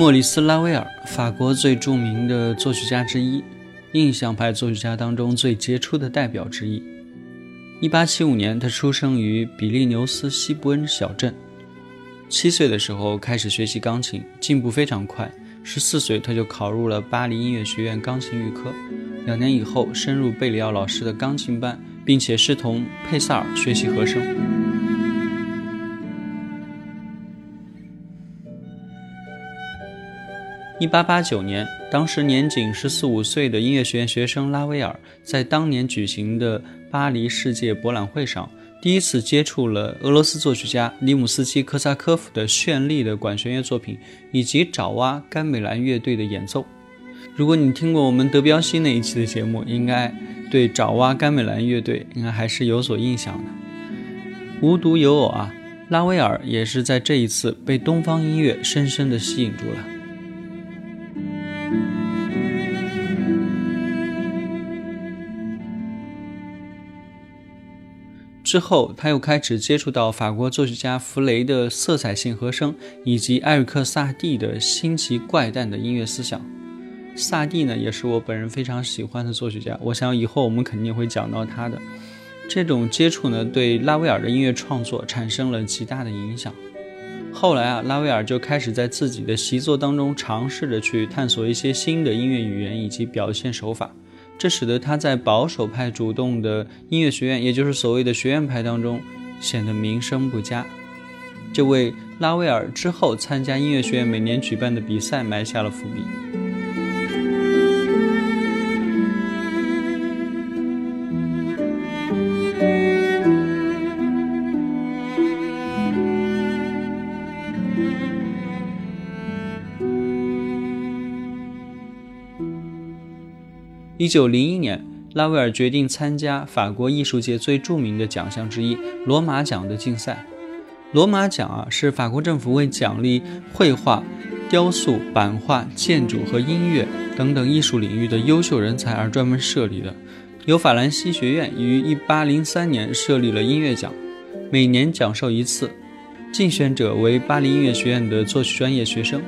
莫里斯·拉威尔，法国最著名的作曲家之一，印象派作曲家当中最杰出的代表之一。1875年，他出生于比利牛斯西布恩小镇。七岁的时候开始学习钢琴，进步非常快。十四岁，他就考入了巴黎音乐学院钢琴预科。两年以后，升入贝里奥老师的钢琴班，并且师同佩萨尔学习和声。一八八九年，当时年仅十四五岁的音乐学院学生拉威尔，在当年举行的巴黎世界博览会上，第一次接触了俄罗斯作曲家里姆斯基科萨科夫的绚丽的管弦乐作品，以及爪哇甘美兰乐队的演奏。如果你听过我们德彪西那一期的节目，应该对爪哇甘美兰乐队应该还是有所印象的。无独有偶啊，拉威尔也是在这一次被东方音乐深深地吸引住了。之后，他又开始接触到法国作曲家弗雷的色彩性和声，以及埃里克萨蒂的新奇怪诞的音乐思想。萨蒂呢，也是我本人非常喜欢的作曲家，我想以后我们肯定会讲到他的。这种接触呢，对拉威尔的音乐创作产生了极大的影响。后来啊，拉威尔就开始在自己的习作当中尝试着去探索一些新的音乐语言以及表现手法。这使得他在保守派主动的音乐学院，也就是所谓的学院派当中，显得名声不佳，这为拉威尔之后参加音乐学院每年举办的比赛埋下了伏笔。九零一年，拉威尔决定参加法国艺术界最著名的奖项之一——罗马奖的竞赛。罗马奖啊，是法国政府为奖励绘画、雕塑、版画、建筑和音乐等等艺术领域的优秀人才而专门设立的。由法兰西学院于一八零三年设立了音乐奖，每年奖授一次。竞选者为巴黎音乐学院的作曲专业学生。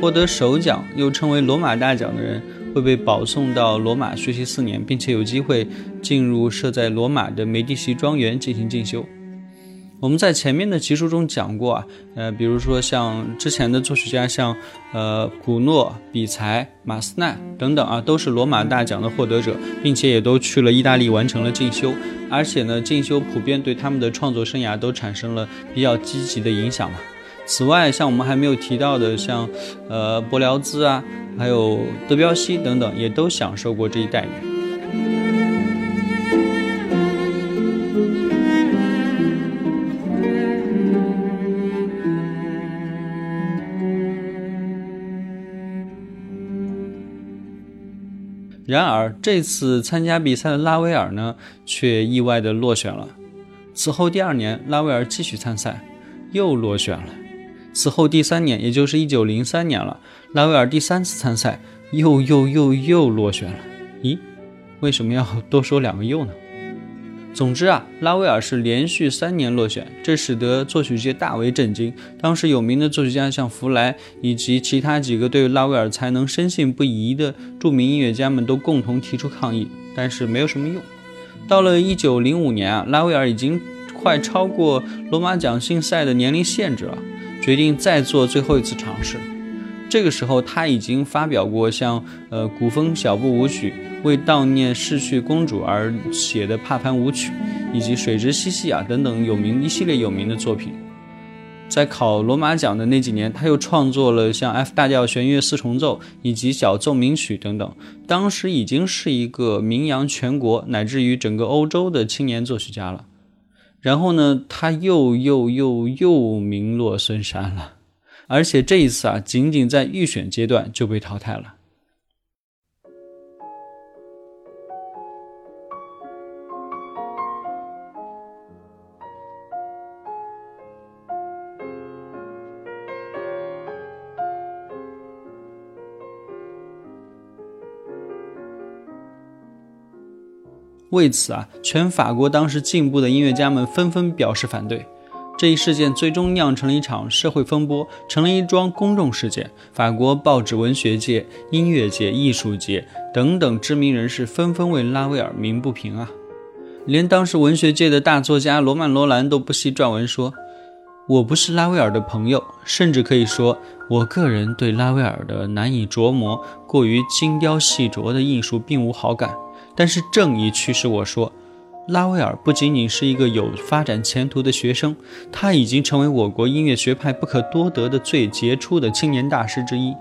获得首奖，又称为罗马大奖的人。会被保送到罗马学习四年，并且有机会进入设在罗马的梅蒂奇庄园进行进修。我们在前面的集数中讲过啊，呃，比如说像之前的作曲家，像呃古诺、比才、马斯奈等等啊，都是罗马大奖的获得者，并且也都去了意大利完成了进修，而且呢，进修普遍对他们的创作生涯都产生了比较积极的影响嘛。此外，像我们还没有提到的，像，呃，柏辽兹啊，还有德彪西等等，也都享受过这一待遇。然而，这次参加比赛的拉威尔呢，却意外的落选了。此后第二年，拉威尔继续参赛，又落选了。此后第三年，也就是一九零三年了，拉威尔第三次参赛，又又又又落选了。咦，为什么要多说两个又呢？总之啊，拉威尔是连续三年落选，这使得作曲界大为震惊。当时有名的作曲家像弗莱以及其他几个对拉威尔才能深信不疑的著名音乐家们都共同提出抗议，但是没有什么用。到了一九零五年啊，拉威尔已经快超过罗马奖竞赛的年龄限制了，决定再做最后一次尝试。这个时候，他已经发表过像呃古风小步舞曲、为悼念逝去公主而写的帕潘舞曲，以及水之嬉戏啊等等有名一系列有名的作品。在考罗马奖的那几年，他又创作了像 F 大调弦乐四重奏以及小奏鸣曲等等。当时已经是一个名扬全国乃至于整个欧洲的青年作曲家了。然后呢，他又又又又名落孙山了。而且这一次啊，仅仅在预选阶段就被淘汰了。为此啊，全法国当时进步的音乐家们纷纷表示反对。这一事件最终酿成了一场社会风波，成了一桩公众事件。法国报纸、文学界、音乐界、艺术界等等知名人士纷纷为拉威尔鸣不平啊！连当时文学界的大作家罗曼·罗兰都不惜撰文说：“我不是拉威尔的朋友，甚至可以说，我个人对拉威尔的难以琢磨、过于精雕细琢的艺术并无好感。但是正义驱使我说。”拉威尔不仅仅是一个有发展前途的学生，他已经成为我国音乐学派不可多得的最杰出的青年大师之一。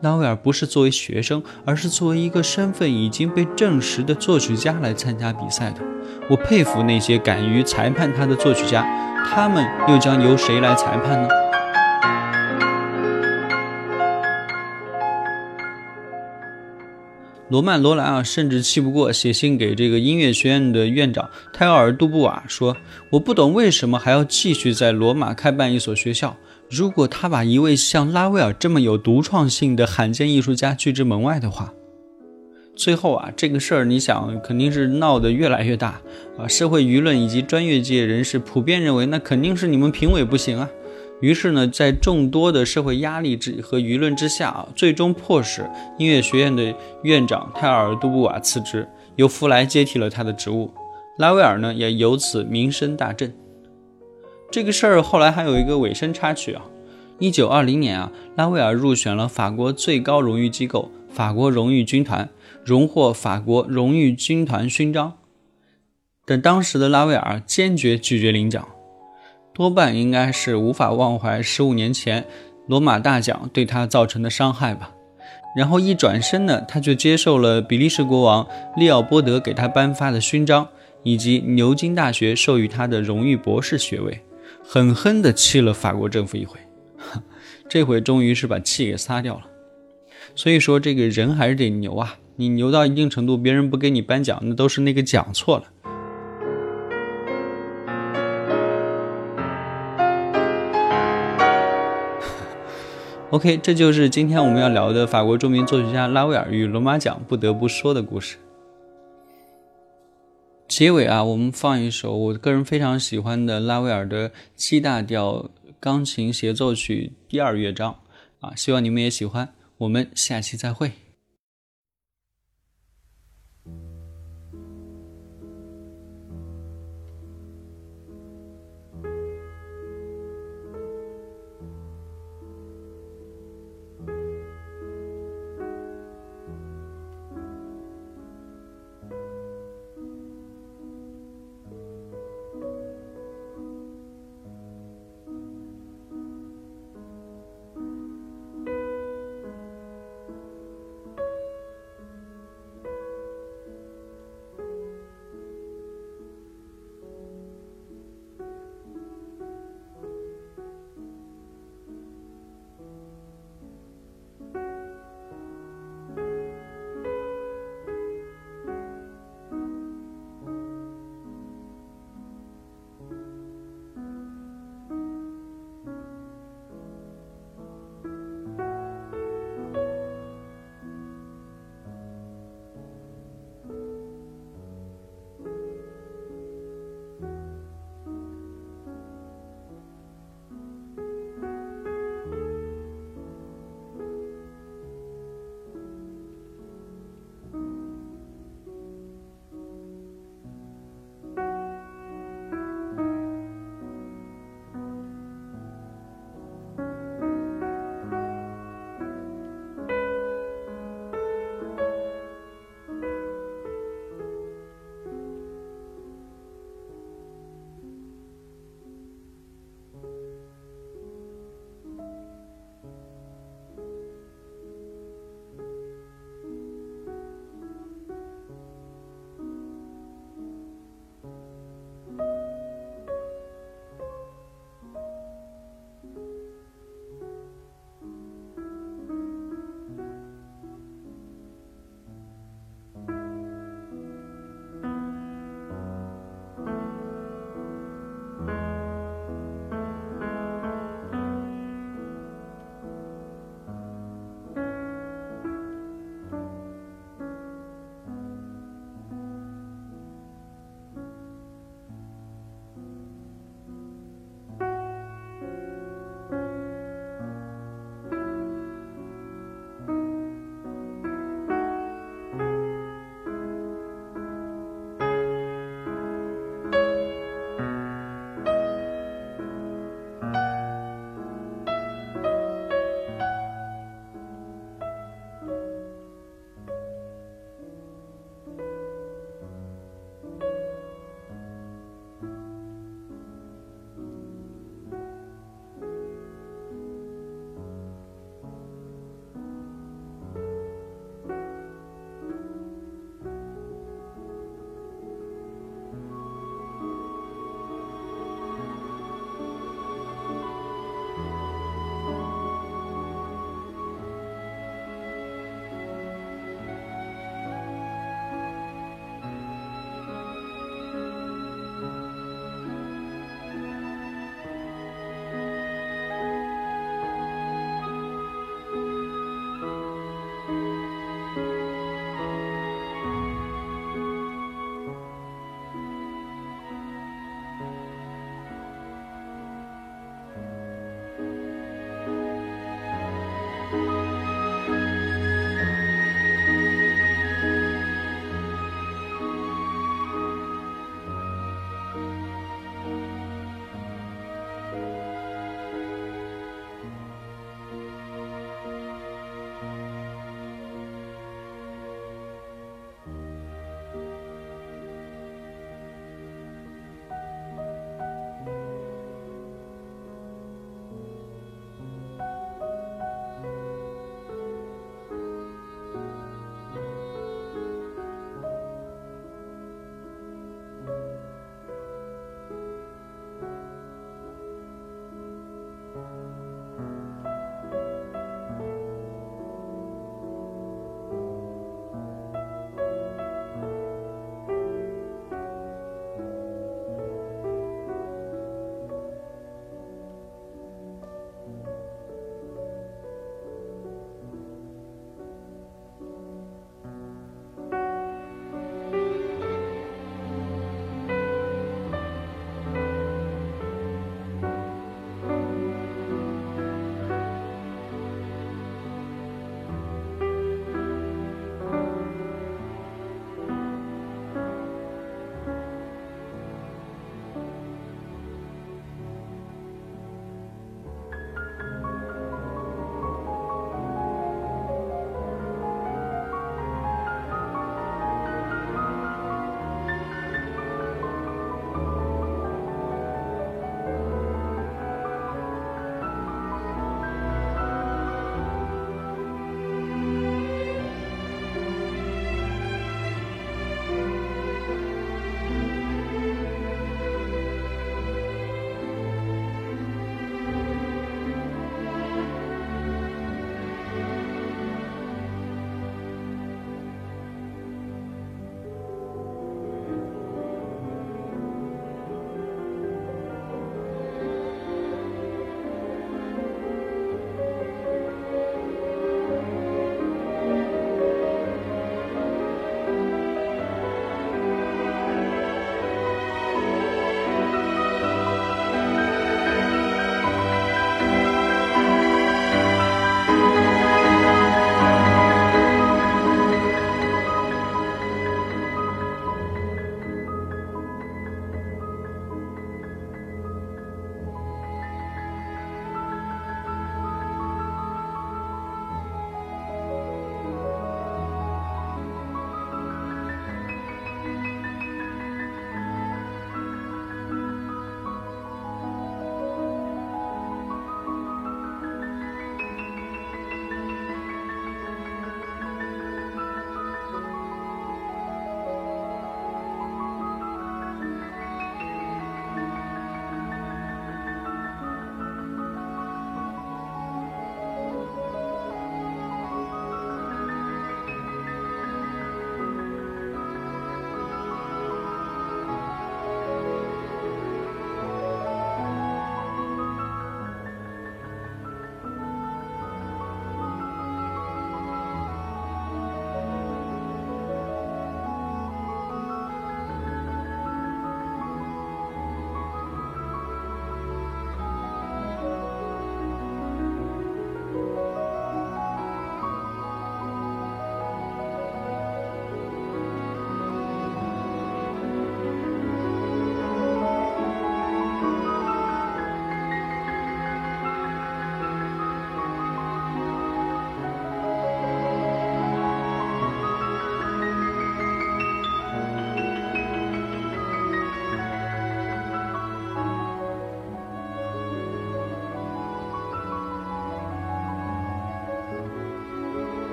拉威尔不是作为学生，而是作为一个身份已经被证实的作曲家来参加比赛的。我佩服那些敢于裁判他的作曲家，他们又将由谁来裁判呢？罗曼·罗兰啊，甚至气不过，写信给这个音乐学院的院长泰奥尔·杜布瓦说：“我不懂为什么还要继续在罗马开办一所学校。如果他把一位像拉威尔这么有独创性的罕见艺术家拒之门外的话。”最后啊，这个事儿你想，肯定是闹得越来越大啊！社会舆论以及专业界人士普遍认为，那肯定是你们评委不行啊。于是呢，在众多的社会压力之和舆论之下啊，最终迫使音乐学院的院长泰尔·杜布瓦辞职，由弗莱接替了他的职务。拉威尔呢，也由此名声大振。这个事儿后来还有一个尾声插曲啊，一九二零年啊，拉威尔入选了法国最高荣誉机构法国荣誉军团，荣获法国荣誉军团勋章。但当时的拉威尔坚决拒绝领奖。多半应该是无法忘怀十五年前罗马大奖对他造成的伤害吧。然后一转身呢，他就接受了比利时国王利奥波德给他颁发的勋章，以及牛津大学授予他的荣誉博士学位，狠狠地气了法国政府一回。这回终于是把气给撒掉了。所以说，这个人还是得牛啊！你牛到一定程度，别人不给你颁奖，那都是那个奖错了。OK，这就是今天我们要聊的法国著名作曲家拉威尔与罗马奖不得不说的故事。结尾啊，我们放一首我个人非常喜欢的拉威尔的七大调钢琴协奏曲第二乐章啊，希望你们也喜欢。我们下期再会。